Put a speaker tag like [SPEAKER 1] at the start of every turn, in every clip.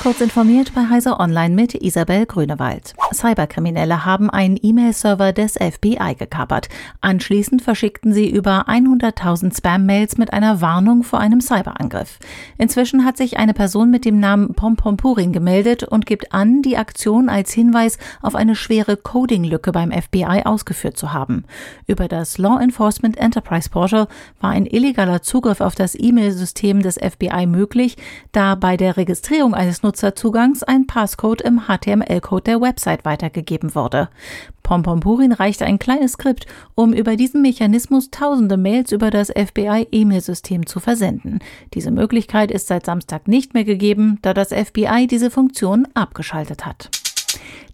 [SPEAKER 1] Kurz informiert bei Heise Online mit Isabel Grünewald. Cyberkriminelle haben einen E-Mail-Server des FBI gekapert. Anschließend verschickten sie über 100.000 Spam-Mails mit einer Warnung vor einem Cyberangriff. Inzwischen hat sich eine Person mit dem Namen Pompompurin gemeldet und gibt an, die Aktion als Hinweis auf eine schwere Coding-Lücke beim FBI ausgeführt zu haben. Über das Law Enforcement Enterprise Portal war ein illegaler Zugriff auf das E-Mail-System des FBI möglich, da bei der Registrierung eines Nutzerzugangs ein Passcode im HTML-Code der Website weitergegeben wurde. Pompompurin reichte ein kleines Skript, um über diesen Mechanismus tausende Mails über das FBI-E-Mail-System zu versenden. Diese Möglichkeit ist seit Samstag nicht mehr gegeben, da das FBI diese Funktion abgeschaltet hat.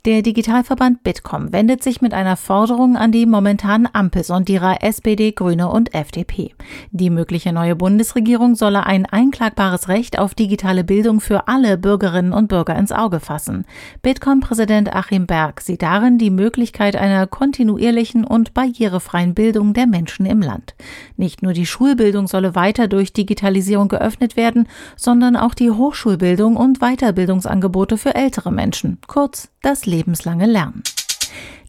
[SPEAKER 1] Der Digitalverband Bitkom wendet sich mit einer Forderung an die momentanen Ampelsondierer SPD, Grüne und FDP. Die mögliche neue Bundesregierung solle ein einklagbares Recht auf digitale Bildung für alle Bürgerinnen und Bürger ins Auge fassen. Bitkom-Präsident Achim Berg sieht darin die Möglichkeit einer kontinuierlichen und barrierefreien Bildung der Menschen im Land. Nicht nur die Schulbildung solle weiter durch Digitalisierung geöffnet werden, sondern auch die Hochschulbildung und Weiterbildungsangebote für ältere Menschen. Kurz das lebenslange Lernen.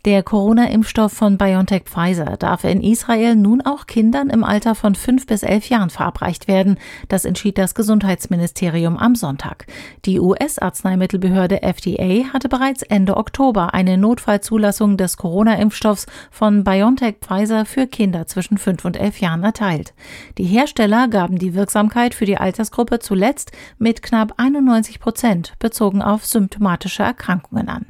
[SPEAKER 1] Der Corona-Impfstoff von BioNTech Pfizer darf in Israel nun auch Kindern im Alter von fünf bis elf Jahren verabreicht werden. Das entschied das Gesundheitsministerium am Sonntag. Die US-Arzneimittelbehörde FDA hatte bereits Ende Oktober eine Notfallzulassung des Corona-Impfstoffs von BioNTech Pfizer für Kinder zwischen fünf und elf Jahren erteilt. Die Hersteller gaben die Wirksamkeit für die Altersgruppe zuletzt mit knapp 91 Prozent bezogen auf symptomatische Erkrankungen an.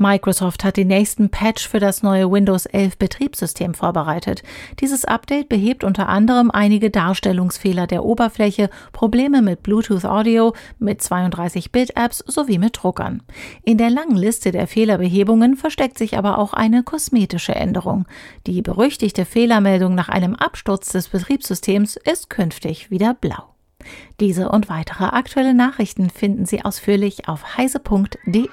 [SPEAKER 1] Microsoft hat den nächsten Patch für das neue Windows 11 Betriebssystem vorbereitet. Dieses Update behebt unter anderem einige Darstellungsfehler der Oberfläche, Probleme mit Bluetooth Audio, mit 32-Bit-Apps sowie mit Druckern. In der langen Liste der Fehlerbehebungen versteckt sich aber auch eine kosmetische Änderung. Die berüchtigte Fehlermeldung nach einem Absturz des Betriebssystems ist künftig wieder blau. Diese und weitere aktuelle Nachrichten finden Sie ausführlich auf heise.de.